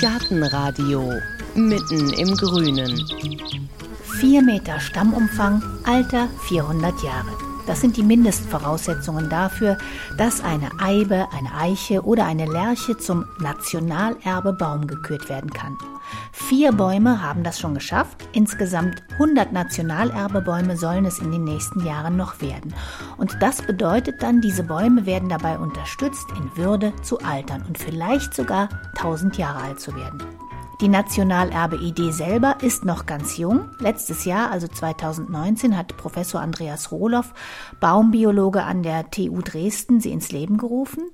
Gartenradio mitten im Grünen. 4 Meter Stammumfang, Alter 400 Jahre. Das sind die Mindestvoraussetzungen dafür, dass eine Eibe, eine Eiche oder eine Lärche zum Nationalerbebaum gekürt werden kann. Vier Bäume haben das schon geschafft. Insgesamt 100 Nationalerbebäume sollen es in den nächsten Jahren noch werden. Und das bedeutet dann, diese Bäume werden dabei unterstützt, in Würde zu altern und vielleicht sogar 1000 Jahre alt zu werden. Die Nationalerbe-Idee selber ist noch ganz jung. Letztes Jahr, also 2019, hat Professor Andreas Rohloff, Baumbiologe an der TU Dresden, sie ins Leben gerufen.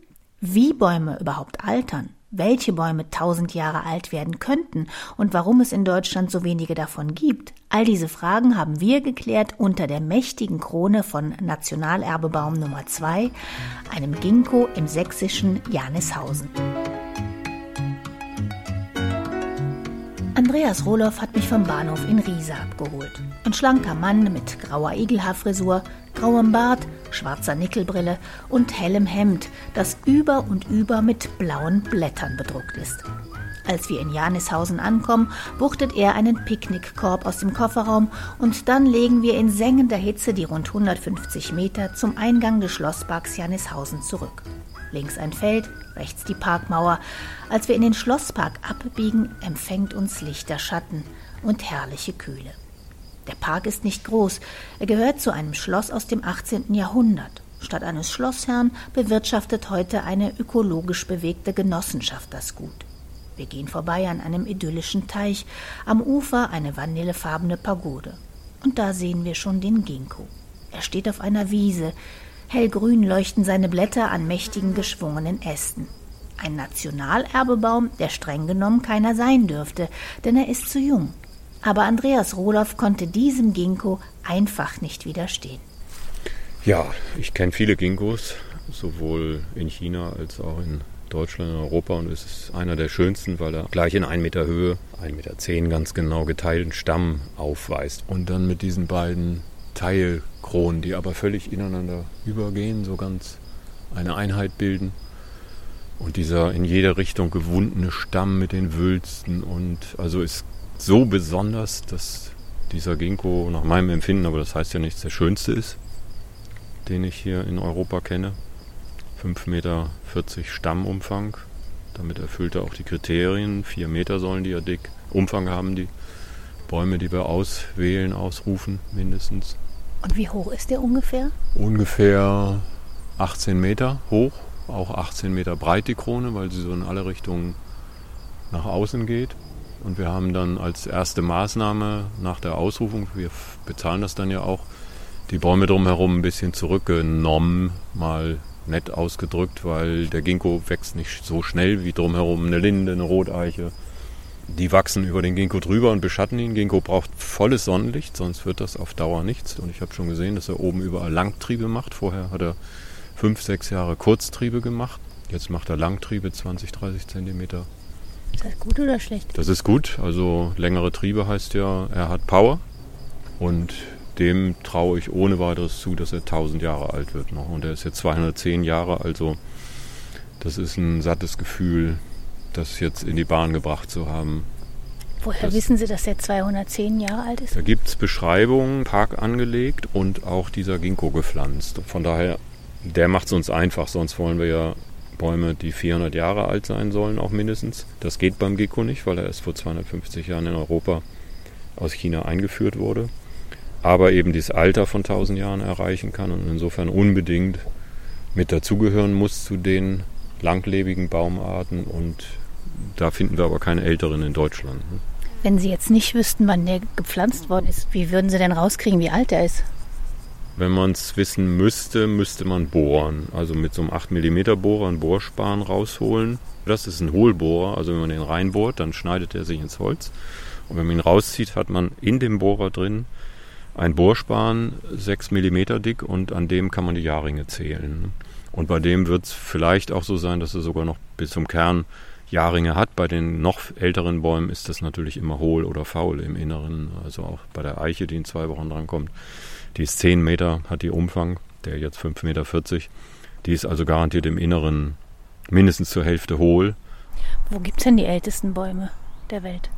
Wie Bäume überhaupt altern, welche Bäume tausend Jahre alt werden könnten und warum es in Deutschland so wenige davon gibt, all diese Fragen haben wir geklärt unter der mächtigen Krone von Nationalerbebaum Nummer 2, einem Ginkgo im sächsischen Janishausen. Andreas Rohloff hat mich vom Bahnhof in Riesa abgeholt. Ein schlanker Mann mit grauer Igelhaarfrisur, grauem Bart, schwarzer Nickelbrille und hellem Hemd, das über und über mit blauen Blättern bedruckt ist. Als wir in Janishausen ankommen, wuchtet er einen Picknickkorb aus dem Kofferraum und dann legen wir in sengender Hitze die rund 150 Meter zum Eingang des Schlossparks Janishausen zurück. Links ein Feld, rechts die Parkmauer. Als wir in den Schlosspark abbiegen, empfängt uns lichter Schatten und herrliche Kühle. Der Park ist nicht groß, er gehört zu einem Schloss aus dem 18. Jahrhundert. Statt eines Schlossherrn bewirtschaftet heute eine ökologisch bewegte Genossenschaft das Gut. Wir gehen vorbei an einem idyllischen Teich, am Ufer eine vanillefarbene Pagode. Und da sehen wir schon den Ginkgo. Er steht auf einer Wiese, Hellgrün leuchten seine Blätter an mächtigen geschwungenen Ästen. Ein Nationalerbebaum, der streng genommen keiner sein dürfte, denn er ist zu jung. Aber Andreas Rohloff konnte diesem Ginkgo einfach nicht widerstehen. Ja, ich kenne viele Ginkgos, sowohl in China als auch in Deutschland und Europa und es ist einer der schönsten, weil er gleich in 1 Meter Höhe, 1,10 Meter ganz genau geteilten Stamm aufweist. Und dann mit diesen beiden Teilkronen, die aber völlig ineinander übergehen, so ganz eine Einheit bilden. Und dieser in jede Richtung gewundene Stamm mit den Wülsten und also ist so besonders, dass dieser Ginkgo nach meinem Empfinden, aber das heißt ja nichts, der schönste ist, den ich hier in Europa kenne. 5,40 Meter Stammumfang. Damit erfüllt er auch die Kriterien. 4 Meter sollen die ja dick Umfang haben, die Bäume, die wir auswählen, ausrufen, mindestens. Und wie hoch ist der ungefähr? Ungefähr 18 Meter hoch, auch 18 Meter breit die Krone, weil sie so in alle Richtungen nach außen geht. Und wir haben dann als erste Maßnahme nach der Ausrufung, wir bezahlen das dann ja auch, die Bäume drumherum ein bisschen zurückgenommen, mal nett ausgedrückt, weil der Ginkgo wächst nicht so schnell wie drumherum eine Linde, eine Roteiche, die wachsen über den Ginkgo drüber und beschatten ihn. Ginkgo braucht volles Sonnenlicht, sonst wird das auf Dauer nichts. Und ich habe schon gesehen, dass er oben überall Langtriebe macht. Vorher hat er fünf, sechs Jahre Kurztriebe gemacht. Jetzt macht er Langtriebe 20, 30 Zentimeter. Ist das gut oder schlecht? Das ist gut. Also längere Triebe heißt ja, er hat Power. Und dem traue ich ohne weiteres zu, dass er 1000 Jahre alt wird noch. Und er ist jetzt 210 Jahre, also das ist ein sattes Gefühl, das jetzt in die Bahn gebracht zu haben. Woher das, wissen Sie, dass er 210 Jahre alt ist? Da gibt es Beschreibungen, Park angelegt und auch dieser Ginkgo gepflanzt. Von daher, der macht es uns einfach, sonst wollen wir ja Bäume, die 400 Jahre alt sein sollen, auch mindestens. Das geht beim Ginkgo nicht, weil er erst vor 250 Jahren in Europa aus China eingeführt wurde. Aber eben dieses Alter von 1000 Jahren erreichen kann und insofern unbedingt mit dazugehören muss zu den langlebigen Baumarten und da finden wir aber keine älteren in Deutschland. Ne? Wenn Sie jetzt nicht wüssten, wann der gepflanzt worden ist, wie würden Sie denn rauskriegen, wie alt er ist? Wenn man es wissen müsste, müsste man bohren. Also mit so einem 8 mm Bohrer einen Bohrspan rausholen. Das ist ein Hohlbohrer, also wenn man den reinbohrt, dann schneidet er sich ins Holz. Und wenn man ihn rauszieht, hat man in dem Bohrer drin einen Bohrspan, 6 mm dick und an dem kann man die Jahrringe zählen. Und bei dem wird es vielleicht auch so sein, dass er sogar noch bis zum Kern Jahrringe hat. Bei den noch älteren Bäumen ist das natürlich immer hohl oder faul im Inneren. Also auch bei der Eiche, die in zwei Wochen drankommt. Die ist 10 Meter, hat die Umfang, der jetzt 5,40 Meter. Die ist also garantiert im Inneren mindestens zur Hälfte hohl. Wo gibt es denn die ältesten Bäume der Welt?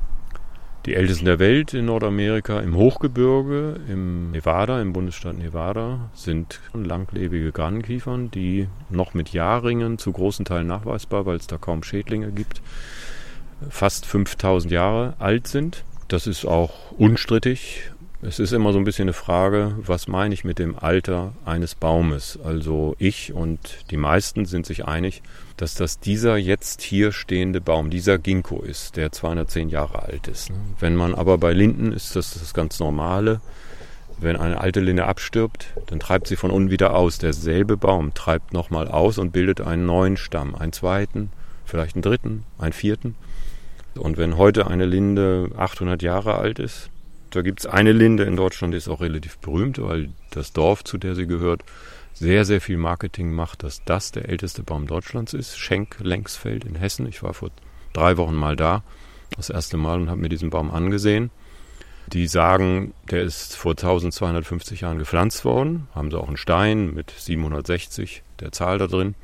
Die ältesten der Welt in Nordamerika im Hochgebirge, im Nevada, im Bundesstaat Nevada, sind langlebige Granenkiefern, die noch mit Jahrringen zu großen Teilen nachweisbar, weil es da kaum Schädlinge gibt, fast 5000 Jahre alt sind. Das ist auch unstrittig. Es ist immer so ein bisschen eine Frage, was meine ich mit dem Alter eines Baumes? Also ich und die meisten sind sich einig, dass das dieser jetzt hier stehende Baum, dieser Ginkgo ist, der 210 Jahre alt ist. Wenn man aber bei Linden ist das das ganz normale. Wenn eine alte Linde abstirbt, dann treibt sie von unten wieder aus. Derselbe Baum treibt nochmal aus und bildet einen neuen Stamm, einen zweiten, vielleicht einen dritten, einen vierten. Und wenn heute eine Linde 800 Jahre alt ist, da gibt es eine Linde in Deutschland, die ist auch relativ berühmt, weil das Dorf, zu der sie gehört, sehr, sehr viel Marketing macht, dass das der älteste Baum Deutschlands ist. Schenk-Lengsfeld in Hessen. Ich war vor drei Wochen mal da, das erste Mal, und habe mir diesen Baum angesehen. Die sagen, der ist vor 1250 Jahren gepflanzt worden. Haben sie auch einen Stein mit 760 der Zahl da drin.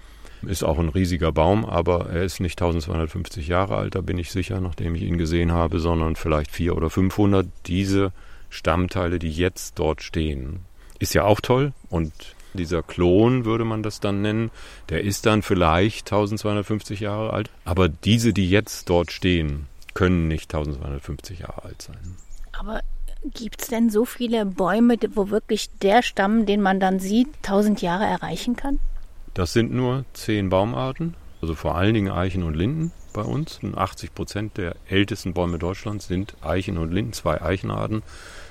Ist auch ein riesiger Baum, aber er ist nicht 1250 Jahre alt, da bin ich sicher, nachdem ich ihn gesehen habe, sondern vielleicht 400 oder 500. Diese Stammteile, die jetzt dort stehen, ist ja auch toll und dieser Klon würde man das dann nennen, der ist dann vielleicht 1250 Jahre alt, aber diese, die jetzt dort stehen, können nicht 1250 Jahre alt sein. Aber gibt es denn so viele Bäume, wo wirklich der Stamm, den man dann sieht, 1000 Jahre erreichen kann? Das sind nur zehn Baumarten, also vor allen Dingen Eichen und Linden bei uns. Und 80 Prozent der ältesten Bäume Deutschlands sind Eichen und Linden, zwei Eichenarten,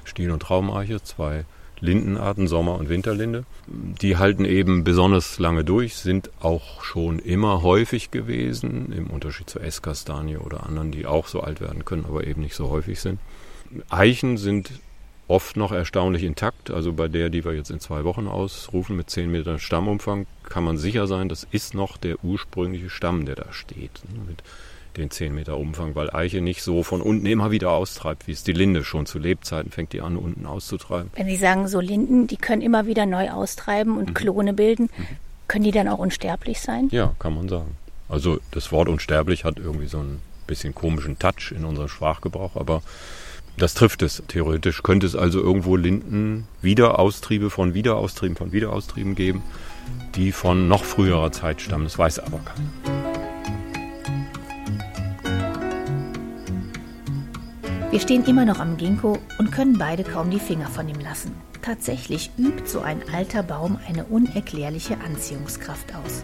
Stiel- und Traumeiche, zwei Lindenarten, Sommer- und Winterlinde. Die halten eben besonders lange durch, sind auch schon immer häufig gewesen, im Unterschied zur Esskastanie oder anderen, die auch so alt werden können, aber eben nicht so häufig sind. Eichen sind oft noch erstaunlich intakt. Also bei der, die wir jetzt in zwei Wochen ausrufen mit 10 Metern Stammumfang, kann man sicher sein, das ist noch der ursprüngliche Stamm, der da steht. Ne, mit den 10 Meter Umfang, weil Eiche nicht so von unten immer wieder austreibt, wie es die Linde schon zu Lebzeiten fängt die an, unten auszutreiben. Wenn Sie sagen, so Linden, die können immer wieder neu austreiben und mhm. Klone bilden, mhm. können die dann auch unsterblich sein? Ja, kann man sagen. Also das Wort unsterblich hat irgendwie so einen bisschen komischen Touch in unserem Sprachgebrauch, aber das trifft es theoretisch. Könnte es also irgendwo Linden Wiederaustriebe von Wiederaustrieben von Wiederaustrieben geben, die von noch früherer Zeit stammen. Das weiß aber keiner. Wir stehen immer noch am Ginkgo und können beide kaum die Finger von ihm lassen. Tatsächlich übt so ein alter Baum eine unerklärliche Anziehungskraft aus.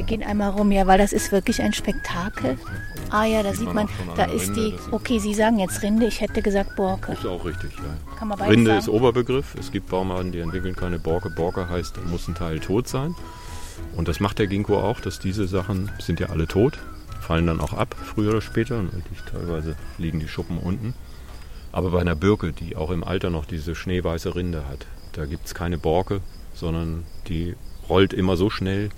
Wir gehen einmal rum, ja, weil das ist wirklich ein Spektakel. Ah ja, da sieht man, da ist die. Okay, Sie sagen jetzt Rinde, ich hätte gesagt Borke. Ist auch richtig, ja. Kann man Rinde sagen? ist Oberbegriff. Es gibt Baumarten, die entwickeln keine Borke. Borke heißt, da muss ein Teil tot sein. Und das macht der Ginkgo auch, dass diese Sachen sind ja alle tot, fallen dann auch ab, früher oder später. Und teilweise liegen die Schuppen unten. Aber bei einer Birke, die auch im Alter noch diese schneeweiße Rinde hat, da gibt es keine Borke, sondern die rollt immer so schnell,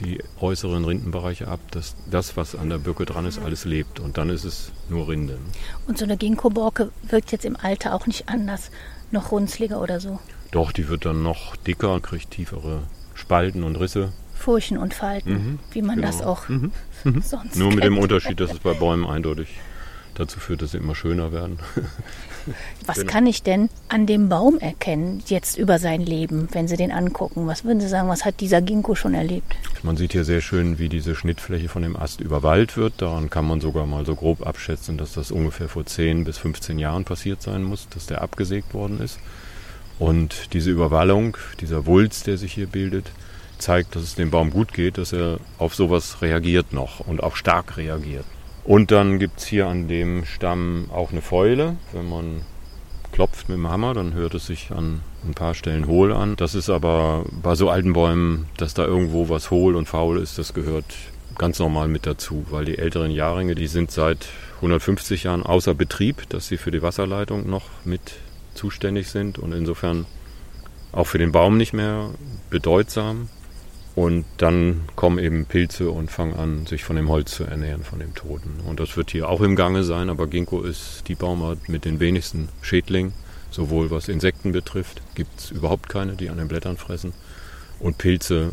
die äußeren Rindenbereiche ab, dass das, was an der Birke dran ist, alles lebt. Und dann ist es nur Rinde. Und so eine Ginkgo-Borke wirkt jetzt im Alter auch nicht anders, noch runzliger oder so? Doch, die wird dann noch dicker, kriegt tiefere Spalten und Risse. Furchen und Falten, mhm, wie man genau. das auch mhm. mhm. sonst Nur kennt. mit dem Unterschied, dass es bei Bäumen eindeutig dazu führt, dass sie immer schöner werden. Was genau. kann ich denn an dem Baum erkennen, jetzt über sein Leben, wenn Sie den angucken? Was würden Sie sagen, was hat dieser Ginkgo schon erlebt? Man sieht hier sehr schön, wie diese Schnittfläche von dem Ast überwallt wird. Daran kann man sogar mal so grob abschätzen, dass das ungefähr vor 10 bis 15 Jahren passiert sein muss, dass der abgesägt worden ist. Und diese Überwallung, dieser Wulst, der sich hier bildet, zeigt, dass es dem Baum gut geht, dass er auf sowas reagiert noch und auch stark reagiert. Und dann gibt es hier an dem Stamm auch eine Fäule. Wenn man klopft mit dem Hammer, dann hört es sich an ein paar Stellen hohl an. Das ist aber bei so alten Bäumen, dass da irgendwo was hohl und faul ist, das gehört ganz normal mit dazu, weil die älteren Jahrringe, die sind seit 150 Jahren außer Betrieb, dass sie für die Wasserleitung noch mit zuständig sind und insofern auch für den Baum nicht mehr bedeutsam. Und dann kommen eben Pilze und fangen an, sich von dem Holz zu ernähren, von dem Toten. Und das wird hier auch im Gange sein, aber Ginkgo ist die Baumart mit den wenigsten Schädlingen. Sowohl was Insekten betrifft, gibt es überhaupt keine, die an den Blättern fressen. Und Pilze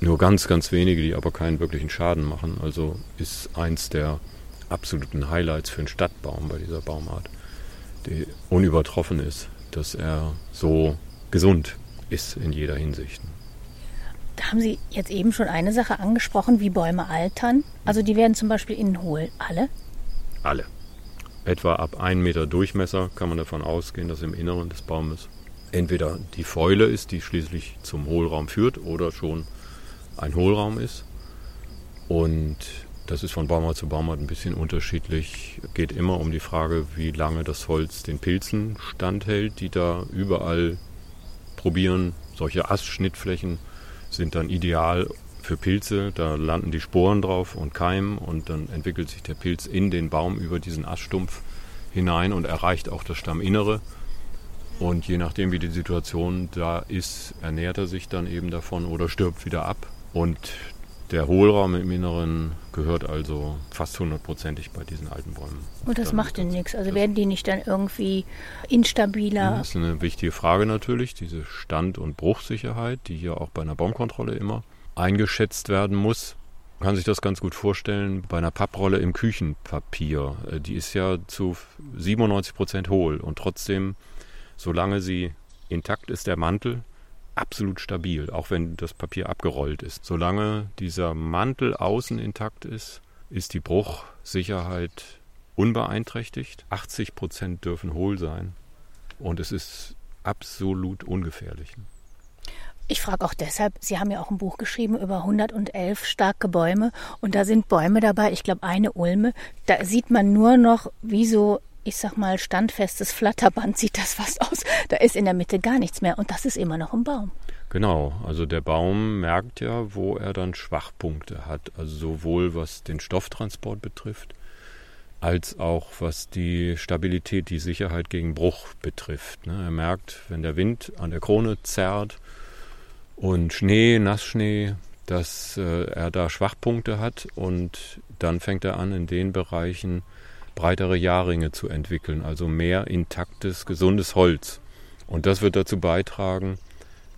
nur ganz, ganz wenige, die aber keinen wirklichen Schaden machen. Also ist eins der absoluten Highlights für einen Stadtbaum bei dieser Baumart, die unübertroffen ist, dass er so gesund ist in jeder Hinsicht. Da haben Sie jetzt eben schon eine Sache angesprochen, wie Bäume altern. Also die werden zum Beispiel innen hohl. Alle? Alle. Etwa ab 1 Meter Durchmesser kann man davon ausgehen, dass im Inneren des Baumes entweder die Fäule ist, die schließlich zum Hohlraum führt, oder schon ein Hohlraum ist. Und das ist von Baumart zu Baumart ein bisschen unterschiedlich. Geht immer um die Frage, wie lange das Holz den Pilzen standhält, die da überall probieren. Solche Astschnittflächen sind dann ideal für Pilze. Da landen die Sporen drauf und keimen und dann entwickelt sich der Pilz in den Baum über diesen Aststumpf hinein und erreicht auch das Stamminnere. Und je nachdem, wie die Situation da ist, ernährt er sich dann eben davon oder stirbt wieder ab. Und der Hohlraum im Inneren gehört also fast hundertprozentig bei diesen alten Bäumen. Und das macht denn nichts? Also werden die nicht dann irgendwie instabiler? Das ist eine wichtige Frage natürlich, diese Stand- und Bruchsicherheit, die hier auch bei einer Baumkontrolle immer eingeschätzt werden muss. Man kann sich das ganz gut vorstellen bei einer Papprolle im Küchenpapier. Äh, die ist ja zu 97 Prozent hohl und trotzdem, solange sie intakt ist, der Mantel, absolut stabil, auch wenn das Papier abgerollt ist. Solange dieser Mantel außen intakt ist, ist die Bruchsicherheit unbeeinträchtigt. 80 Prozent dürfen hohl sein und es ist absolut ungefährlich. Ich frage auch deshalb, Sie haben ja auch ein Buch geschrieben über 111 starke Bäume und da sind Bäume dabei, ich glaube eine Ulme, da sieht man nur noch wie so ich sag mal, standfestes Flatterband sieht das fast aus. Da ist in der Mitte gar nichts mehr und das ist immer noch ein Baum. Genau, also der Baum merkt ja, wo er dann Schwachpunkte hat, also sowohl was den Stofftransport betrifft, als auch was die Stabilität, die Sicherheit gegen Bruch betrifft. Ne? Er merkt, wenn der Wind an der Krone zerrt und Schnee, Nassschnee, dass äh, er da Schwachpunkte hat und dann fängt er an, in den Bereichen breitere Jahrringe zu entwickeln, also mehr intaktes, gesundes Holz. Und das wird dazu beitragen,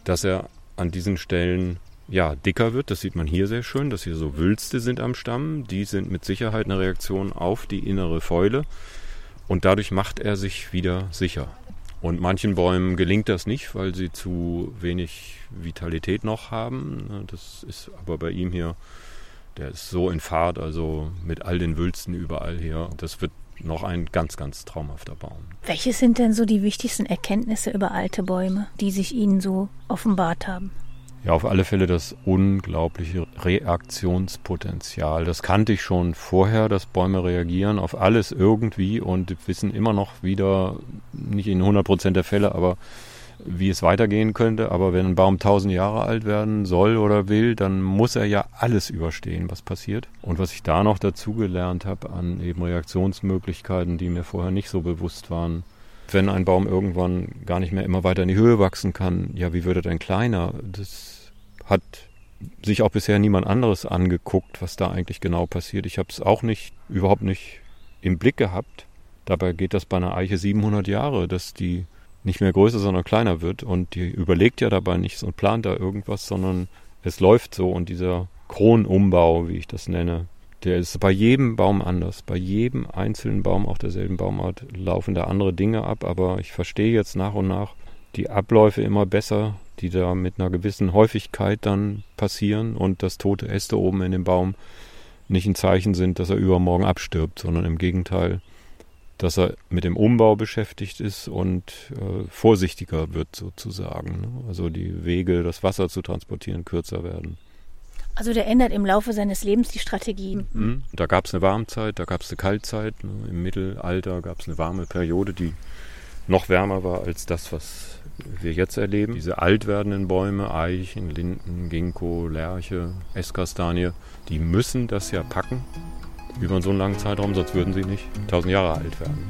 dass er an diesen Stellen ja, dicker wird. Das sieht man hier sehr schön, dass hier so Wülste sind am Stamm. Die sind mit Sicherheit eine Reaktion auf die innere Fäule. Und dadurch macht er sich wieder sicher. Und manchen Bäumen gelingt das nicht, weil sie zu wenig Vitalität noch haben. Das ist aber bei ihm hier der ist so in Fahrt, also mit all den Wülsten überall hier. Das wird noch ein ganz, ganz traumhafter Baum. Welche sind denn so die wichtigsten Erkenntnisse über alte Bäume, die sich Ihnen so offenbart haben? Ja, auf alle Fälle das unglaubliche Reaktionspotenzial. Das kannte ich schon vorher, dass Bäume reagieren auf alles irgendwie und wissen immer noch wieder, nicht in 100 Prozent der Fälle, aber wie es weitergehen könnte. Aber wenn ein Baum tausend Jahre alt werden soll oder will, dann muss er ja alles überstehen, was passiert. Und was ich da noch dazugelernt habe an eben Reaktionsmöglichkeiten, die mir vorher nicht so bewusst waren. Wenn ein Baum irgendwann gar nicht mehr immer weiter in die Höhe wachsen kann, ja, wie wird er denn kleiner? Das hat sich auch bisher niemand anderes angeguckt, was da eigentlich genau passiert. Ich habe es auch nicht, überhaupt nicht im Blick gehabt. Dabei geht das bei einer Eiche 700 Jahre, dass die nicht mehr größer, sondern kleiner wird. Und die überlegt ja dabei nichts und plant da irgendwas, sondern es läuft so. Und dieser Kronumbau, wie ich das nenne, der ist bei jedem Baum anders. Bei jedem einzelnen Baum, auch derselben Baumart, laufen da andere Dinge ab. Aber ich verstehe jetzt nach und nach die Abläufe immer besser, die da mit einer gewissen Häufigkeit dann passieren und dass tote Äste oben in dem Baum nicht ein Zeichen sind, dass er übermorgen abstirbt, sondern im Gegenteil, dass er mit dem Umbau beschäftigt ist und äh, vorsichtiger wird sozusagen. Ne? Also die Wege, das Wasser zu transportieren, kürzer werden. Also der ändert im Laufe seines Lebens die Strategie. Mhm. Da gab es eine Warmzeit, da gab es eine Kaltzeit. Ne? Im Mittelalter gab es eine warme Periode, die noch wärmer war als das, was wir jetzt erleben. Diese alt werdenden Bäume, Eichen, Linden, Ginkgo, Lärche, Esskastanie, die müssen das ja packen über so einen langen Zeitraum, sonst würden sie nicht 1000 Jahre alt werden.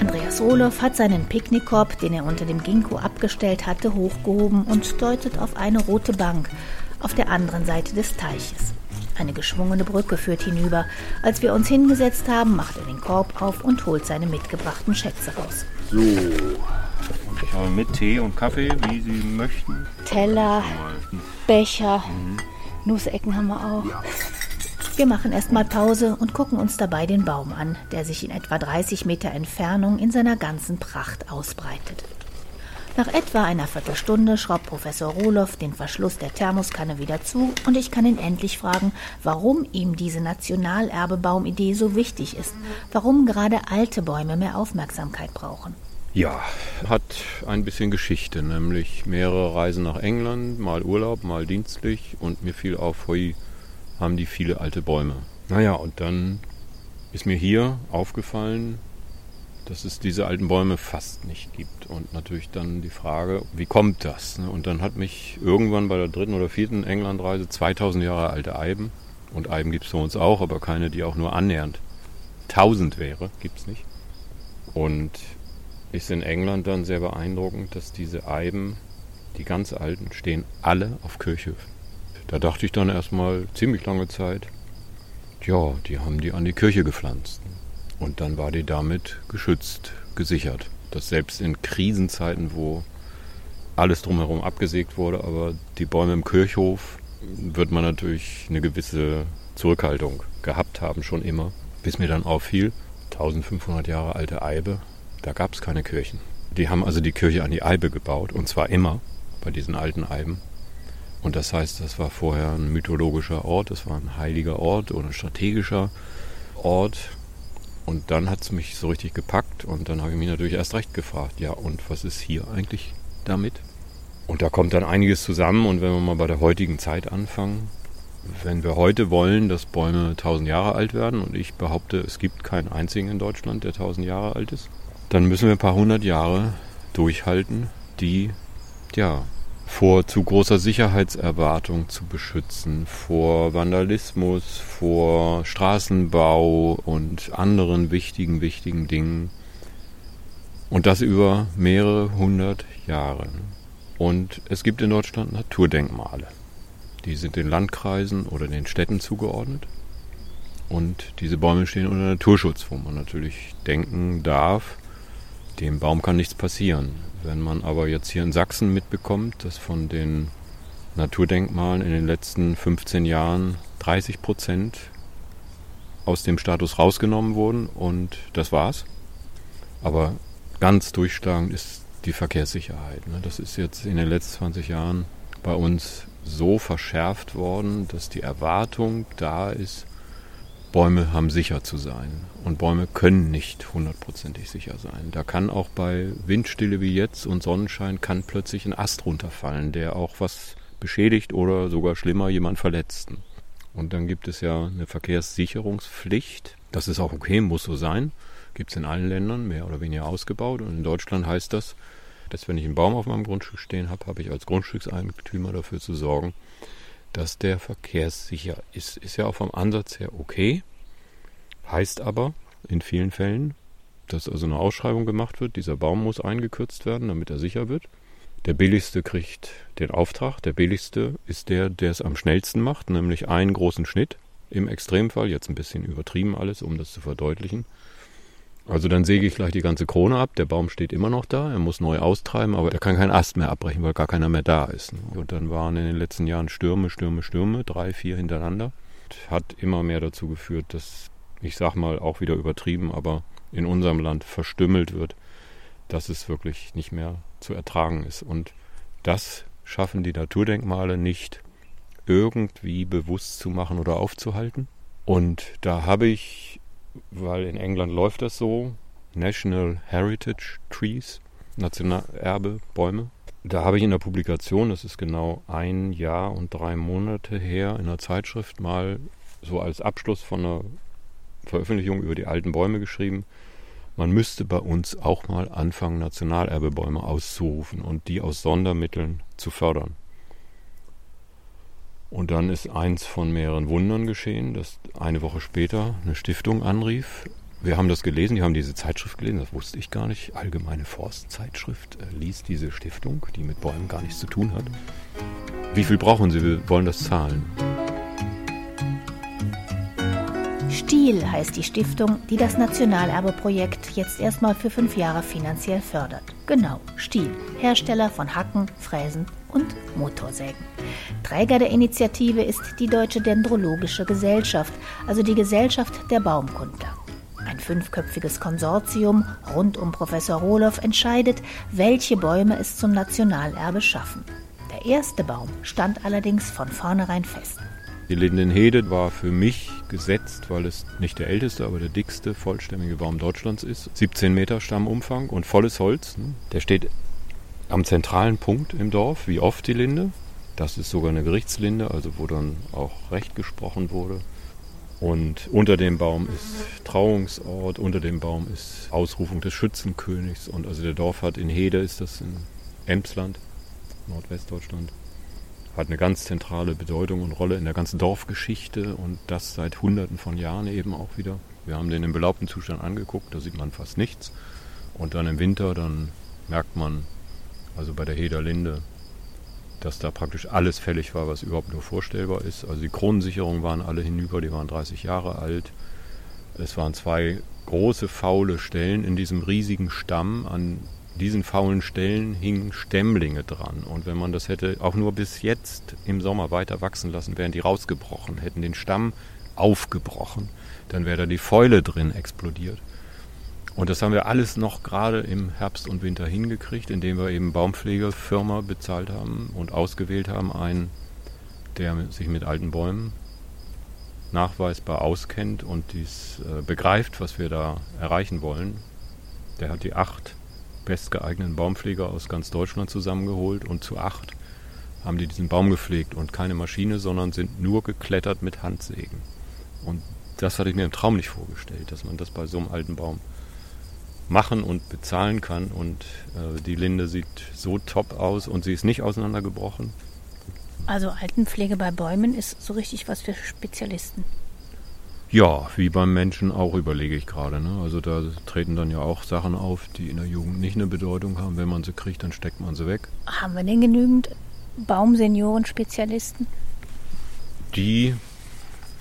Andreas Rohloff hat seinen Picknickkorb, den er unter dem Ginkgo abgestellt hatte, hochgehoben und deutet auf eine rote Bank auf der anderen Seite des Teiches. Eine geschwungene Brücke führt hinüber. Als wir uns hingesetzt haben, macht er den Korb auf und holt seine mitgebrachten Schätze raus. So, ich Ich habe mit Tee und Kaffee, wie Sie möchten. Teller, Becher, Nussecken haben wir auch. Wir machen erstmal Pause und gucken uns dabei den Baum an, der sich in etwa 30 Meter Entfernung in seiner ganzen Pracht ausbreitet. Nach etwa einer Viertelstunde schraubt Professor Rohloff den Verschluss der Thermoskanne wieder zu und ich kann ihn endlich fragen, warum ihm diese Nationalerbebaumidee so wichtig ist, warum gerade alte Bäume mehr Aufmerksamkeit brauchen. Ja, hat ein bisschen Geschichte, nämlich mehrere Reisen nach England, mal Urlaub, mal dienstlich und mir fiel auf, hui, haben die viele alte Bäume. Naja, und dann ist mir hier aufgefallen, dass es diese alten Bäume fast nicht gibt. Und natürlich dann die Frage, wie kommt das? Ne? Und dann hat mich irgendwann bei der dritten oder vierten Englandreise 2000 Jahre alte Eiben, und Eiben gibt es für uns auch, aber keine, die auch nur annähernd 1000 wäre, gibt es nicht. Und ist in England dann sehr beeindruckend, dass diese Eiben, die ganz alten, stehen alle auf Kirchhöfen. Da dachte ich dann erstmal ziemlich lange Zeit, ja, die haben die an die Kirche gepflanzt. Und dann war die damit geschützt, gesichert. Dass selbst in Krisenzeiten, wo alles drumherum abgesägt wurde, aber die Bäume im Kirchhof wird man natürlich eine gewisse Zurückhaltung gehabt haben, schon immer. Bis mir dann auffiel, 1500 Jahre alte Eibe, da gab es keine Kirchen. Die haben also die Kirche an die Eibe gebaut, und zwar immer bei diesen alten Eiben. Und das heißt, das war vorher ein mythologischer Ort, das war ein heiliger Ort oder ein strategischer Ort, und dann hat es mich so richtig gepackt und dann habe ich mich natürlich erst recht gefragt, ja, und was ist hier eigentlich damit? Und da kommt dann einiges zusammen und wenn wir mal bei der heutigen Zeit anfangen, wenn wir heute wollen, dass Bäume 1000 Jahre alt werden und ich behaupte, es gibt keinen einzigen in Deutschland, der 1000 Jahre alt ist, dann müssen wir ein paar hundert Jahre durchhalten, die ja vor zu großer Sicherheitserwartung zu beschützen, vor Vandalismus, vor Straßenbau und anderen wichtigen, wichtigen Dingen. Und das über mehrere hundert Jahre. Und es gibt in Deutschland Naturdenkmale. Die sind den Landkreisen oder den Städten zugeordnet. Und diese Bäume stehen unter Naturschutz, wo man natürlich denken darf, dem Baum kann nichts passieren. Wenn man aber jetzt hier in Sachsen mitbekommt, dass von den Naturdenkmalen in den letzten 15 Jahren 30 Prozent aus dem Status rausgenommen wurden und das war's. Aber ganz durchschlagend ist die Verkehrssicherheit. Ne? Das ist jetzt in den letzten 20 Jahren bei uns so verschärft worden, dass die Erwartung da ist, Bäume haben sicher zu sein. Und Bäume können nicht hundertprozentig sicher sein. Da kann auch bei Windstille wie jetzt und Sonnenschein kann plötzlich ein Ast runterfallen, der auch was beschädigt oder sogar schlimmer jemand verletzt. Und dann gibt es ja eine Verkehrssicherungspflicht. Das ist auch okay, muss so sein. Gibt es in allen Ländern, mehr oder weniger ausgebaut. Und in Deutschland heißt das, dass wenn ich einen Baum auf meinem Grundstück stehen habe, habe ich als Grundstückseigentümer dafür zu sorgen, dass der verkehrssicher ist. Ist ja auch vom Ansatz her okay. Heißt aber in vielen Fällen, dass also eine Ausschreibung gemacht wird, dieser Baum muss eingekürzt werden, damit er sicher wird. Der billigste kriegt den Auftrag. Der billigste ist der, der es am schnellsten macht, nämlich einen großen Schnitt. Im Extremfall, jetzt ein bisschen übertrieben alles, um das zu verdeutlichen. Also dann säge ich gleich die ganze Krone ab, der Baum steht immer noch da, er muss neu austreiben, aber er kann keinen Ast mehr abbrechen, weil gar keiner mehr da ist. Und dann waren in den letzten Jahren Stürme, Stürme, Stürme, drei, vier hintereinander. Hat immer mehr dazu geführt, dass, ich sag mal, auch wieder übertrieben, aber in unserem Land verstümmelt wird, dass es wirklich nicht mehr zu ertragen ist. Und das schaffen die Naturdenkmale nicht irgendwie bewusst zu machen oder aufzuhalten. Und da habe ich weil in England läuft das so. National Heritage Trees, Nationalerbe, Bäume. Da habe ich in der Publikation, das ist genau ein Jahr und drei Monate her, in einer Zeitschrift mal so als Abschluss von einer Veröffentlichung über die alten Bäume geschrieben, man müsste bei uns auch mal anfangen, Nationalerbebäume auszurufen und die aus Sondermitteln zu fördern. Und dann ist eins von mehreren Wundern geschehen, dass eine Woche später eine Stiftung anrief. Wir haben das gelesen, die haben diese Zeitschrift gelesen, das wusste ich gar nicht. Allgemeine Forstzeitschrift äh, liest diese Stiftung, die mit Bäumen gar nichts zu tun hat. Wie viel brauchen Sie? Wir wollen das zahlen. Stiel heißt die Stiftung, die das Nationalerbeprojekt jetzt erstmal für fünf Jahre finanziell fördert. Genau, Stihl, Hersteller von Hacken, Fräsen und Motorsägen. Träger der Initiative ist die Deutsche Dendrologische Gesellschaft, also die Gesellschaft der Baumkundler. Ein fünfköpfiges Konsortium rund um Professor Rohloff entscheidet, welche Bäume es zum Nationalerbe schaffen. Der erste Baum stand allerdings von vornherein fest. Die Lindenhede war für mich gesetzt, weil es nicht der älteste, aber der dickste vollständige Baum Deutschlands ist. 17 Meter Stammumfang und volles Holz. Ne? Der steht am zentralen Punkt im Dorf, wie oft die Linde. Das ist sogar eine Gerichtslinde, also wo dann auch Recht gesprochen wurde. Und unter dem Baum ist Trauungsort, unter dem Baum ist Ausrufung des Schützenkönigs. Und also der Dorf hat in Hede, ist das in Emsland, Nordwestdeutschland, hat eine ganz zentrale Bedeutung und Rolle in der ganzen Dorfgeschichte und das seit Hunderten von Jahren eben auch wieder. Wir haben den im belaubten Zustand angeguckt, da sieht man fast nichts. Und dann im Winter, dann merkt man, also bei der Heder Linde, dass da praktisch alles fällig war, was überhaupt nur vorstellbar ist. Also die Kronensicherungen waren alle hinüber, die waren 30 Jahre alt. Es waren zwei große faule Stellen in diesem riesigen Stamm. An diesen faulen Stellen hingen Stämmlinge dran. Und wenn man das hätte auch nur bis jetzt im Sommer weiter wachsen lassen, wären die rausgebrochen, hätten den Stamm aufgebrochen. Dann wäre da die Fäule drin explodiert. Und das haben wir alles noch gerade im Herbst und Winter hingekriegt, indem wir eben Baumpflegefirma bezahlt haben und ausgewählt haben, einen, der sich mit alten Bäumen nachweisbar auskennt und dies äh, begreift, was wir da erreichen wollen. Der hat die acht bestgeeigneten Baumpfleger aus ganz Deutschland zusammengeholt und zu acht haben die diesen Baum gepflegt und keine Maschine, sondern sind nur geklettert mit Handsägen. Und das hatte ich mir im Traum nicht vorgestellt, dass man das bei so einem alten Baum machen und bezahlen kann. Und äh, die Linde sieht so top aus und sie ist nicht auseinandergebrochen. Also Altenpflege bei Bäumen ist so richtig was für Spezialisten. Ja, wie beim Menschen auch überlege ich gerade. Ne? Also da treten dann ja auch Sachen auf, die in der Jugend nicht eine Bedeutung haben. Wenn man sie kriegt, dann steckt man sie weg. Haben wir denn genügend Baumsenioren-Spezialisten? Die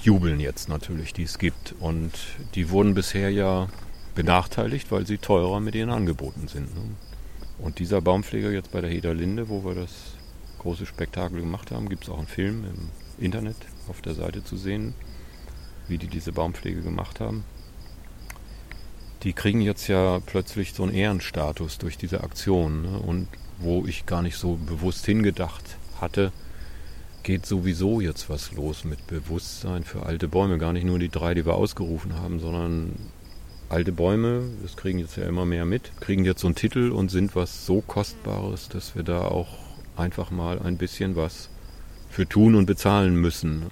jubeln jetzt natürlich, die es gibt. Und die wurden bisher ja benachteiligt, weil sie teurer mit ihren Angeboten sind. Ne? Und dieser Baumpfleger jetzt bei der Heder Linde, wo wir das große Spektakel gemacht haben, gibt es auch einen Film im Internet auf der Seite zu sehen, wie die diese Baumpflege gemacht haben. Die kriegen jetzt ja plötzlich so einen Ehrenstatus durch diese Aktion. Ne? Und wo ich gar nicht so bewusst hingedacht hatte, geht sowieso jetzt was los mit Bewusstsein für alte Bäume. Gar nicht nur die drei, die wir ausgerufen haben, sondern alte Bäume, das kriegen jetzt ja immer mehr mit, kriegen jetzt so einen Titel und sind was so Kostbares, dass wir da auch einfach mal ein bisschen was für tun und bezahlen müssen.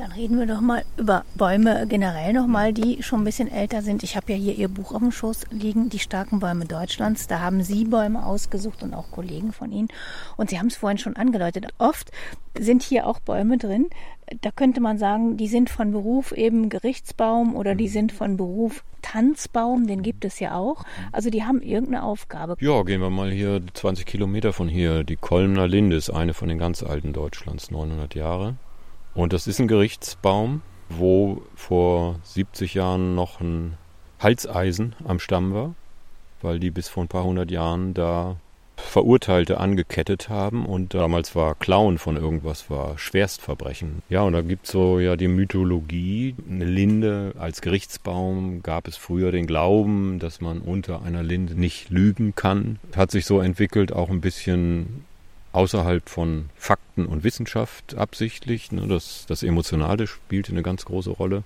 Dann reden wir doch mal über Bäume generell nochmal, die schon ein bisschen älter sind. Ich habe ja hier Ihr Buch auf dem Schoß liegen, Die starken Bäume Deutschlands. Da haben Sie Bäume ausgesucht und auch Kollegen von Ihnen. Und Sie haben es vorhin schon angedeutet. Oft sind hier auch Bäume drin. Da könnte man sagen, die sind von Beruf eben Gerichtsbaum oder die sind von Beruf Tanzbaum, den gibt es ja auch. Also die haben irgendeine Aufgabe. Ja, gehen wir mal hier 20 Kilometer von hier. Die Kolmner Linde ist eine von den ganz alten Deutschlands, 900 Jahre. Und das ist ein Gerichtsbaum, wo vor 70 Jahren noch ein Halseisen am Stamm war, weil die bis vor ein paar hundert Jahren da Verurteilte angekettet haben und damals war Klauen von irgendwas war Schwerstverbrechen. Ja, und da gibt es so ja die Mythologie, eine Linde als Gerichtsbaum gab es früher den Glauben, dass man unter einer Linde nicht lügen kann. Hat sich so entwickelt, auch ein bisschen außerhalb von Fakten und Wissenschaft absichtlich. Ne, das, das Emotionale spielte eine ganz große Rolle.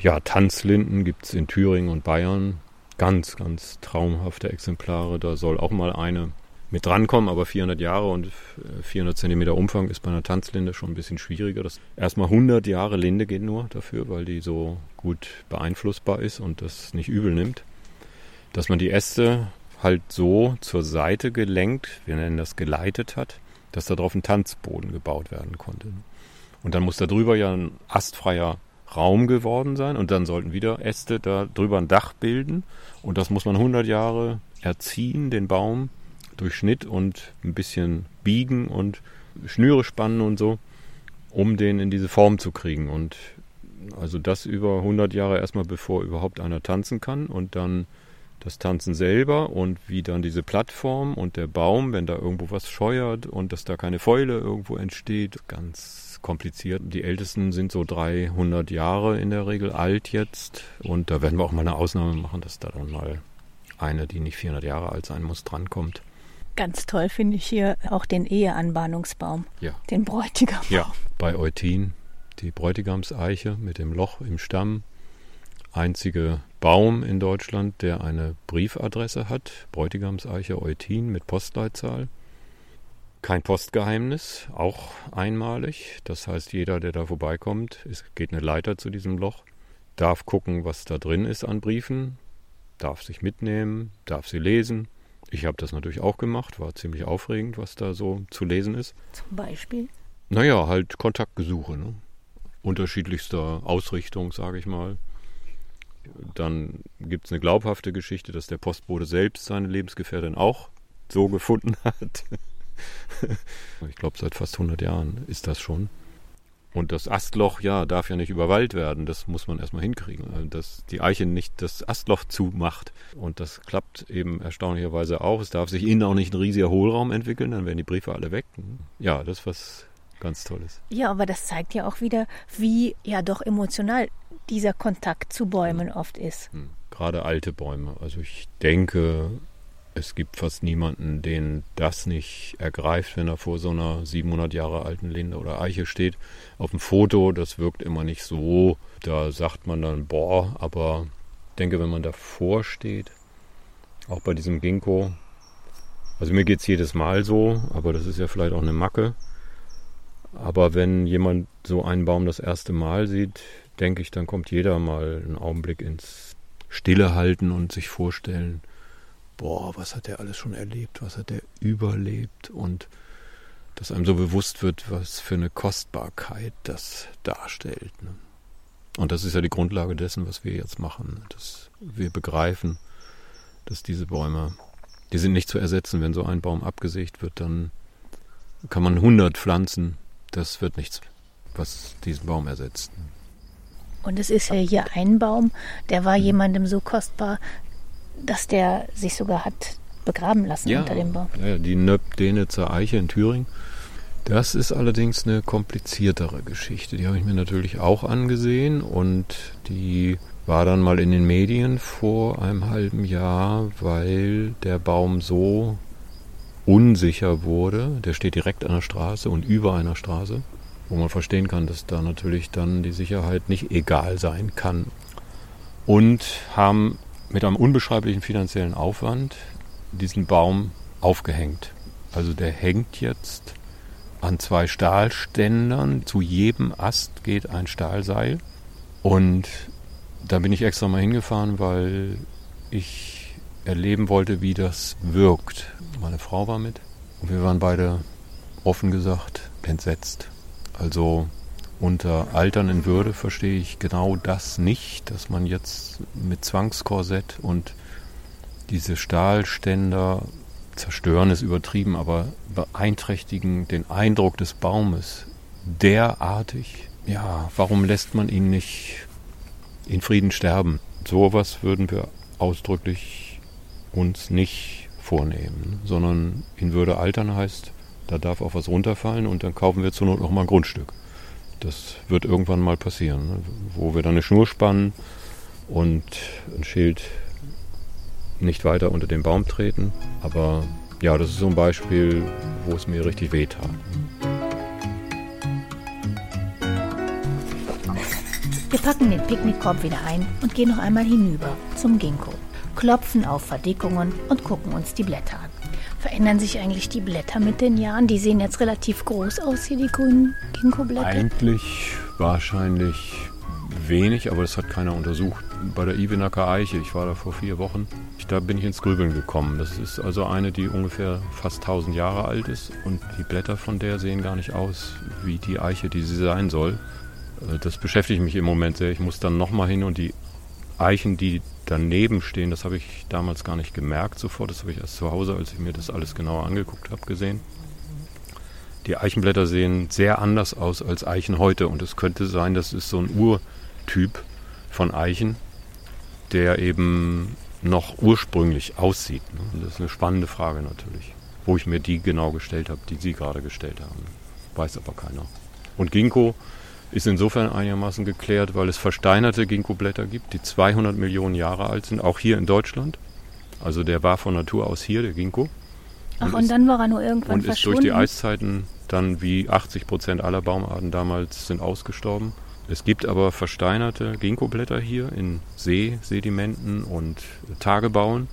Ja, Tanzlinden gibt es in Thüringen und Bayern. Ganz, ganz traumhafte Exemplare. Da soll auch mal eine mit drankommen, aber 400 Jahre und 400 Zentimeter Umfang ist bei einer Tanzlinde schon ein bisschen schwieriger. Das erstmal 100 Jahre Linde geht nur dafür, weil die so gut beeinflussbar ist und das nicht übel nimmt. Dass man die Äste halt so zur Seite gelenkt, wir nennen das geleitet hat, dass da drauf ein Tanzboden gebaut werden konnte. Und dann muss da drüber ja ein astfreier Raum geworden sein und dann sollten wieder Äste da drüber ein Dach bilden und das muss man 100 Jahre erziehen, den Baum durch Schnitt und ein bisschen biegen und Schnüre spannen und so, um den in diese Form zu kriegen und also das über 100 Jahre erstmal bevor überhaupt einer tanzen kann und dann das Tanzen selber und wie dann diese Plattform und der Baum, wenn da irgendwo was scheuert und dass da keine Fäule irgendwo entsteht, ganz kompliziert. Die Ältesten sind so 300 Jahre in der Regel alt jetzt und da werden wir auch mal eine Ausnahme machen, dass da dann mal eine, die nicht 400 Jahre alt sein muss, drankommt. Ganz toll finde ich hier auch den Eheanbahnungsbaum, Ja. den Bräutigam. Ja, bei Eutin die Bräutigamseiche mit dem Loch im Stamm. Einzige Baum in Deutschland, der eine Briefadresse hat. Bräutigamseiche Eutin mit Postleitzahl. Kein Postgeheimnis, auch einmalig. Das heißt, jeder, der da vorbeikommt, es geht eine Leiter zu diesem Loch, darf gucken, was da drin ist an Briefen, darf sich mitnehmen, darf sie lesen. Ich habe das natürlich auch gemacht, war ziemlich aufregend, was da so zu lesen ist. Zum Beispiel. Naja, halt Kontaktgesuche. Ne? Unterschiedlichster Ausrichtung, sage ich mal. Dann gibt es eine glaubhafte Geschichte, dass der Postbote selbst seine Lebensgefährtin auch so gefunden hat. ich glaube, seit fast 100 Jahren ist das schon. Und das Astloch, ja, darf ja nicht überwallt werden. Das muss man erstmal hinkriegen. Also, Dass die Eiche nicht das Astloch zumacht. Und das klappt eben erstaunlicherweise auch. Es darf sich innen auch nicht ein riesiger Hohlraum entwickeln, dann werden die Briefe alle weg. Ja, das ist was ganz Tolles. Ja, aber das zeigt ja auch wieder, wie ja doch emotional dieser Kontakt zu Bäumen oft ist. Hm. Gerade alte Bäume. Also ich denke, es gibt fast niemanden, den das nicht ergreift, wenn er vor so einer 700 Jahre alten Linde oder Eiche steht. Auf dem Foto, das wirkt immer nicht so. Da sagt man dann, boah, aber ich denke, wenn man davor steht, auch bei diesem Ginkgo, also mir geht es jedes Mal so, aber das ist ja vielleicht auch eine Macke. Aber wenn jemand so einen Baum das erste Mal sieht, denke ich, dann kommt jeder mal einen Augenblick ins Stille halten und sich vorstellen, boah, was hat der alles schon erlebt, was hat der überlebt und dass einem so bewusst wird, was für eine Kostbarkeit das darstellt. Ne? Und das ist ja die Grundlage dessen, was wir jetzt machen, dass wir begreifen, dass diese Bäume, die sind nicht zu ersetzen. Wenn so ein Baum abgesägt wird, dann kann man 100 pflanzen. Das wird nichts, was diesen Baum ersetzt. Und es ist ja hier ein Baum, der war jemandem so kostbar, dass der sich sogar hat begraben lassen unter dem Baum. Ja, die Nöb-Denitzer Eiche in Thüringen. Das ist allerdings eine kompliziertere Geschichte. Die habe ich mir natürlich auch angesehen und die war dann mal in den Medien vor einem halben Jahr, weil der Baum so unsicher wurde. Der steht direkt an der Straße und über einer Straße, wo man verstehen kann, dass da natürlich dann die Sicherheit nicht egal sein kann. Und haben mit einem unbeschreiblichen finanziellen Aufwand diesen Baum aufgehängt. Also der hängt jetzt an zwei Stahlständern. Zu jedem Ast geht ein Stahlseil. Und da bin ich extra mal hingefahren, weil ich erleben wollte, wie das wirkt. Meine Frau war mit und wir waren beide offen gesagt entsetzt. Also unter Altern in Würde verstehe ich genau das nicht, dass man jetzt mit Zwangskorsett und diese Stahlständer zerstören ist übertrieben, aber beeinträchtigen den Eindruck des Baumes derartig. Ja, warum lässt man ihn nicht in Frieden sterben? Sowas würden wir ausdrücklich uns nicht vornehmen, sondern in Würde altern heißt, da darf auch was runterfallen und dann kaufen wir zur Not noch mal ein Grundstück. Das wird irgendwann mal passieren, ne? wo wir dann eine Schnur spannen und ein Schild nicht weiter unter den Baum treten. Aber ja, das ist so ein Beispiel, wo es mir richtig wehtat. Wir packen den Picknickkorb wieder ein und gehen noch einmal hinüber zum Ginkgo, klopfen auf Verdickungen und gucken uns die Blätter an. Verändern sich eigentlich die Blätter mit den Jahren? Die sehen jetzt relativ groß aus hier, die grünen Ginkgo-Blätter. Eigentlich wahrscheinlich wenig, aber das hat keiner untersucht. Bei der Ivenacker Eiche, ich war da vor vier Wochen, da bin ich ins Grübeln gekommen. Das ist also eine, die ungefähr fast 1000 Jahre alt ist und die Blätter von der sehen gar nicht aus wie die Eiche, die sie sein soll. Äh, Das beschäftigt mich im Moment sehr. Ich muss dann nochmal hin und die Eichen, die daneben stehen, das habe ich damals gar nicht gemerkt sofort. Das habe ich erst zu Hause, als ich mir das alles genauer angeguckt habe, gesehen. Die Eichenblätter sehen sehr anders aus als Eichen heute und es könnte sein, das ist so ein Urtyp von Eichen, der eben noch ursprünglich aussieht. Ne? Das ist eine spannende Frage natürlich, wo ich mir die genau gestellt habe, die Sie gerade gestellt haben. Weiß aber keiner. Und Ginkgo ist insofern einigermaßen geklärt, weil es versteinerte Ginkgo-Blätter gibt, die 200 Millionen Jahre alt sind, auch hier in Deutschland. Also der war von Natur aus hier, der Ginkgo. Ach, und, und ist, dann war er nur irgendwann Und ist durch die Eiszeiten dann wie 80 Prozent aller Baumarten damals sind ausgestorben. Es gibt aber versteinerte Ginkgo-Blätter hier in Seesedimenten und Tagebauen.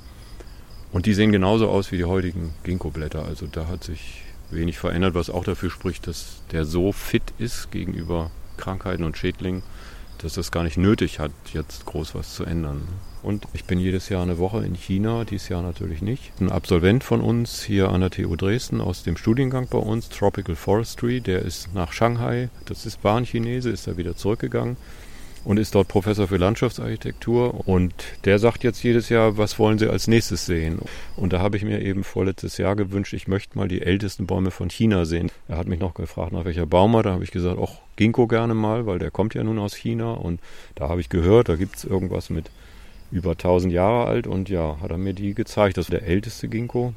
Und die sehen genauso aus wie die heutigen Ginkgo-Blätter. Also da hat sich wenig verändert, was auch dafür spricht, dass der so fit ist gegenüber Krankheiten und Schädlingen, dass das gar nicht nötig hat, jetzt groß was zu ändern. Und ich bin jedes Jahr eine Woche in China, dieses Jahr natürlich nicht. Ein Absolvent von uns hier an der TU Dresden aus dem Studiengang bei uns, Tropical Forestry, der ist nach Shanghai, das ist Bahnchinese, ist da wieder zurückgegangen und ist dort Professor für Landschaftsarchitektur. Und der sagt jetzt jedes Jahr, was wollen Sie als nächstes sehen? Und da habe ich mir eben vorletztes Jahr gewünscht, ich möchte mal die ältesten Bäume von China sehen. Er hat mich noch gefragt, nach welcher Baumart. Da habe ich gesagt, auch Ginkgo gerne mal, weil der kommt ja nun aus China. Und da habe ich gehört, da gibt es irgendwas mit über 1000 Jahre alt. Und ja, hat er mir die gezeigt. Das ist der älteste Ginkgo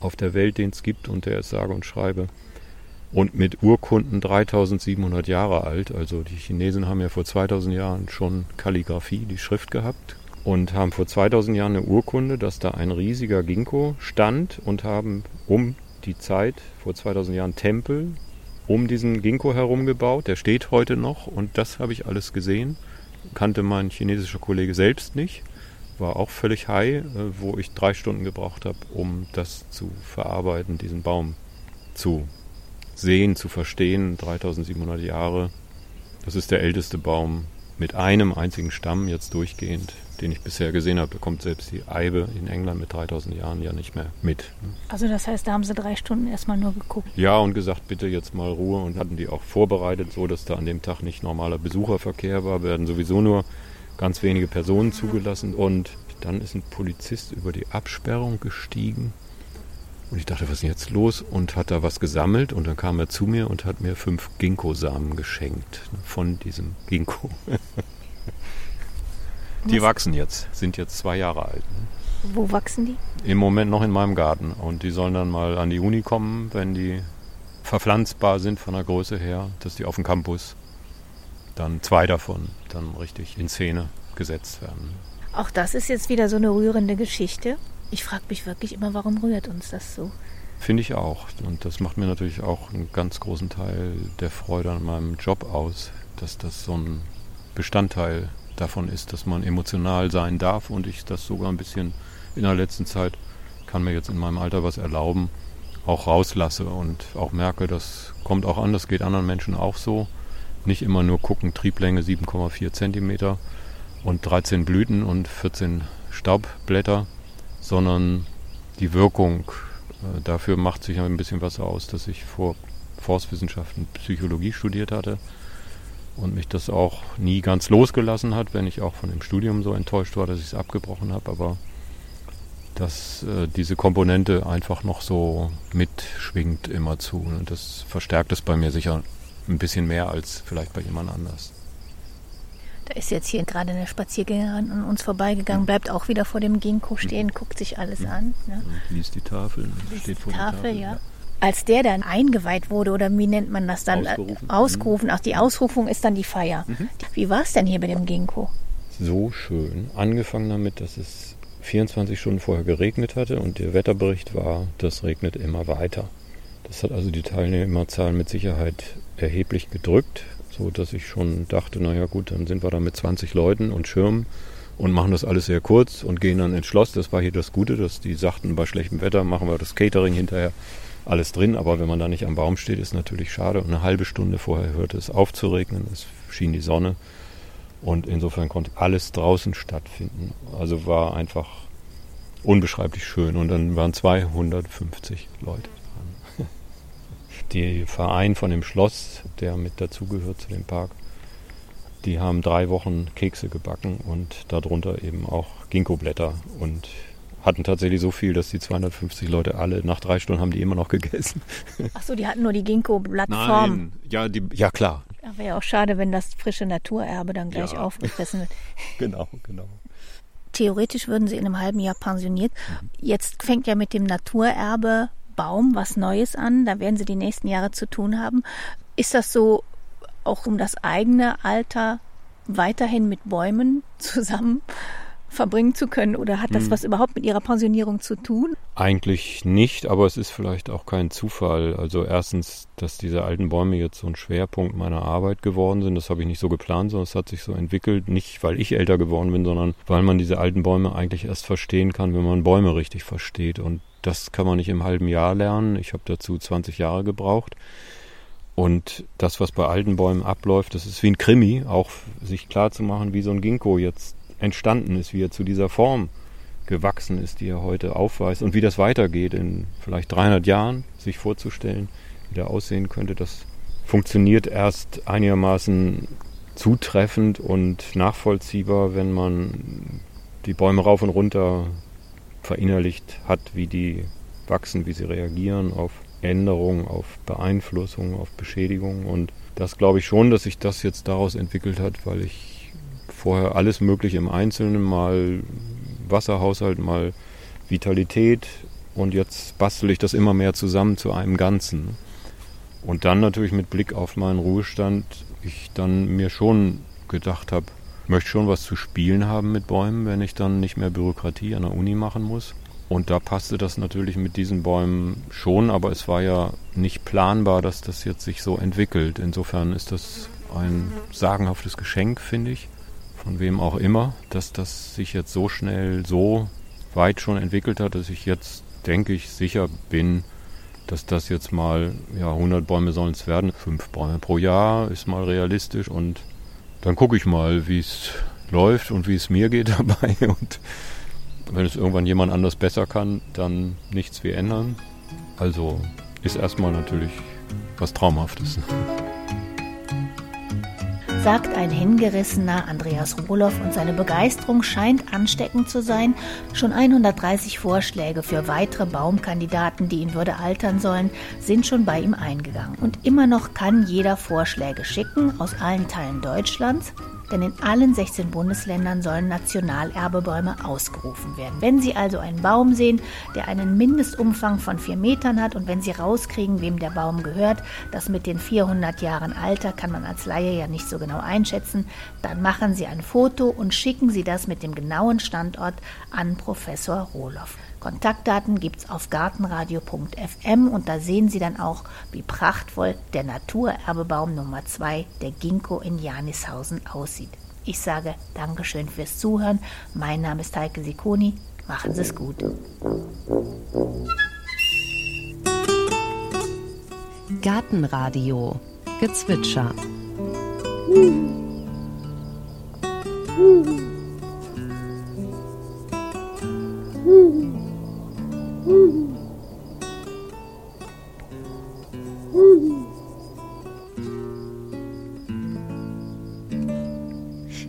auf der Welt, den es gibt. Und der ist sage und schreibe und mit Urkunden 3700 Jahre alt. Also die Chinesen haben ja vor 2000 Jahren schon Kalligraphie, die Schrift gehabt und haben vor 2000 Jahren eine Urkunde, dass da ein riesiger Ginkgo stand und haben um die Zeit vor 2000 Jahren Tempel um diesen Ginkgo herum gebaut. Der steht heute noch und das habe ich alles gesehen. Kannte mein chinesischer Kollege selbst nicht. War auch völlig high, äh, wo ich drei Stunden gebraucht habe, um das zu verarbeiten, diesen Baum zu sehen, zu verstehen. 3700 Jahre. Das ist der älteste Baum mit einem einzigen Stamm jetzt durchgehend, den ich bisher gesehen habe. Bekommt selbst die Eibe in England mit 3000 Jahren ja nicht mehr mit. Also das heißt, da haben sie drei Stunden erstmal nur geguckt. Ja, und gesagt, bitte jetzt mal Ruhe und hatten die auch vorbereitet, so dass da an dem Tag nicht normaler Besucherverkehr war. Werden sowieso nur ganz wenige Personen zugelassen und dann ist ein Polizist über die Absperrung gestiegen und ich dachte, was ist denn jetzt los? Und hat da was gesammelt und dann kam er zu mir und hat mir fünf Ginkgo-Samen geschenkt von diesem Ginkgo. die was? wachsen jetzt, sind jetzt zwei Jahre alt. Ne? Wo wachsen die? Im Moment noch in meinem Garten. Und die sollen dann mal an die Uni kommen, wenn die verpflanzbar sind von der Größe her, dass die auf dem Campus dann zwei davon dann richtig in Szene gesetzt werden. Auch das ist jetzt wieder so eine rührende Geschichte. Ich frage mich wirklich immer, warum rührt uns das so? Finde ich auch. Und das macht mir natürlich auch einen ganz großen Teil der Freude an meinem Job aus, dass das so ein Bestandteil davon ist, dass man emotional sein darf und ich das sogar ein bisschen in der letzten Zeit kann mir jetzt in meinem Alter was erlauben, auch rauslasse und auch merke, das kommt auch an, das geht anderen Menschen auch so. Nicht immer nur gucken, Trieblänge 7,4 Zentimeter und 13 Blüten und 14 Staubblätter, sondern die Wirkung. Äh, dafür macht sich ein bisschen was aus, dass ich vor Forstwissenschaften Psychologie studiert hatte und mich das auch nie ganz losgelassen hat, wenn ich auch von dem Studium so enttäuscht war, dass ich es abgebrochen habe, aber dass äh, diese Komponente einfach noch so mitschwingt immerzu. Und das verstärkt es bei mir sicher ein bisschen mehr als vielleicht bei jemand anders. Da ist jetzt hier gerade eine Spaziergängerin an uns vorbeigegangen, bleibt auch wieder vor dem Ginkgo stehen, guckt sich alles an. Ne? Und liest die Tafel, liest steht vor Tafel, der Tafel. Ja. ja. Als der dann eingeweiht wurde, oder wie nennt man das dann? Ausgerufen. Ausgerufen. Ach, die Ausrufung ist dann die Feier. Mhm. Wie war es denn hier bei dem Ginkgo? So schön. Angefangen damit, dass es 24 Stunden vorher geregnet hatte und der Wetterbericht war, das regnet immer weiter. Das hat also die Teilnehmerzahl mit Sicherheit erheblich gedrückt so dass ich schon dachte, naja gut, dann sind wir da mit 20 Leuten und Schirmen und machen das alles sehr kurz und gehen dann ins Schloss. Das war hier das Gute, dass die sagten, bei schlechtem Wetter machen wir das Catering hinterher alles drin, aber wenn man da nicht am Baum steht, ist natürlich schade. Und eine halbe Stunde vorher hörte es auf zu regnen, es schien die Sonne und insofern konnte alles draußen stattfinden. Also war einfach unbeschreiblich schön und dann waren 250 Leute die Verein von dem Schloss, der mit dazugehört zu dem Park, die haben drei Wochen Kekse gebacken und darunter eben auch Ginkgo-Blätter und hatten tatsächlich so viel, dass die 250 Leute alle nach drei Stunden haben die immer noch gegessen. Ach so, die hatten nur die Ginkgo-Blattform. Nein, ja, die, ja klar. Wäre ja auch schade, wenn das frische Naturerbe dann gleich ja. aufgefressen wird. genau, genau. theoretisch würden Sie in einem halben Jahr pensioniert. Jetzt fängt ja mit dem Naturerbe Baum was Neues an. Da werden Sie die nächsten Jahre zu tun haben. Ist das so auch um das eigene Alter weiterhin mit Bäumen zusammen verbringen zu können? Oder hat das hm. was überhaupt mit Ihrer Pensionierung zu tun? Eigentlich nicht, aber es ist vielleicht auch kein Zufall. Also erstens, dass diese alten Bäume jetzt so ein Schwerpunkt meiner Arbeit geworden sind, das habe ich nicht so geplant, sondern es hat sich so entwickelt, nicht weil ich älter geworden bin, sondern weil man diese alten Bäume eigentlich erst verstehen kann, wenn man Bäume richtig versteht. Und das kann man nicht im halben Jahr lernen. Ich habe dazu 20 Jahre gebraucht. Und das, was bei alten Bäumen abläuft, das ist wie ein Krimi, auch sich klar zu machen, wie so ein Ginkgo jetzt entstanden ist, wie er zu dieser Form gewachsen ist, die er heute aufweist und wie das weitergeht in vielleicht 300 Jahren, sich vorzustellen, wie der aussehen könnte, das funktioniert erst einigermaßen zutreffend und nachvollziehbar, wenn man die Bäume rauf und runter verinnerlicht hat, wie die wachsen, wie sie reagieren auf Änderungen, auf Beeinflussungen, auf Beschädigungen. Und das glaube ich schon, dass sich das jetzt daraus entwickelt hat, weil ich vorher alles Mögliche im Einzelnen, mal Wasserhaushalt, mal Vitalität und jetzt bastel ich das immer mehr zusammen zu einem Ganzen. Und dann natürlich mit Blick auf meinen Ruhestand, ich dann mir schon gedacht habe, möchte schon was zu spielen haben mit Bäumen, wenn ich dann nicht mehr Bürokratie an der Uni machen muss. Und da passte das natürlich mit diesen Bäumen schon, aber es war ja nicht planbar, dass das jetzt sich so entwickelt. Insofern ist das ein sagenhaftes Geschenk, finde ich, von wem auch immer, dass das sich jetzt so schnell, so weit schon entwickelt hat, dass ich jetzt, denke ich, sicher bin, dass das jetzt mal, ja, 100 Bäume sollen es werden, fünf Bäume pro Jahr ist mal realistisch und dann gucke ich mal, wie es läuft und wie es mir geht dabei und wenn es irgendwann jemand anders besser kann, dann nichts wie ändern. Also ist erstmal natürlich was Traumhaftes. Sagt ein hingerissener Andreas Rohloff und seine Begeisterung scheint ansteckend zu sein. Schon 130 Vorschläge für weitere Baumkandidaten, die ihn würde altern sollen, sind schon bei ihm eingegangen. Und immer noch kann jeder Vorschläge schicken aus allen Teilen Deutschlands denn in allen 16 Bundesländern sollen Nationalerbebäume ausgerufen werden. Wenn Sie also einen Baum sehen, der einen Mindestumfang von 4 Metern hat und wenn Sie rauskriegen, wem der Baum gehört, das mit den 400 Jahren Alter kann man als Laie ja nicht so genau einschätzen, dann machen Sie ein Foto und schicken Sie das mit dem genauen Standort an Professor Rohloff. Kontaktdaten gibt es auf gartenradio.fm und da sehen Sie dann auch, wie prachtvoll der Naturerbebaum Nummer 2, der Ginkgo in Janishausen, aussieht. Ich sage Dankeschön fürs Zuhören. Mein Name ist Heike Sikoni. Machen Sie es gut. Gartenradio Gezwitscher.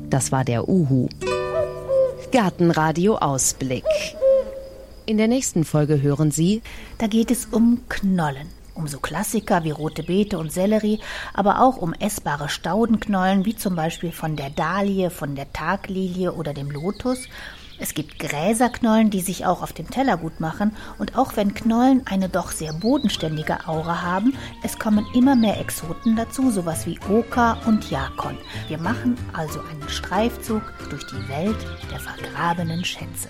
Das war der Uhu. Gartenradio Ausblick. In der nächsten Folge hören Sie, da geht es um Knollen. Um so Klassiker wie rote Beete und Sellerie, aber auch um essbare Staudenknollen, wie zum Beispiel von der Dahlie, von der Taglilie oder dem Lotus es gibt Gräserknollen, die sich auch auf dem Teller gut machen. Und auch wenn Knollen eine doch sehr bodenständige Aura haben, es kommen immer mehr Exoten dazu, sowas wie Oka und Jakon. Wir machen also einen Streifzug durch die Welt der vergrabenen Schätze.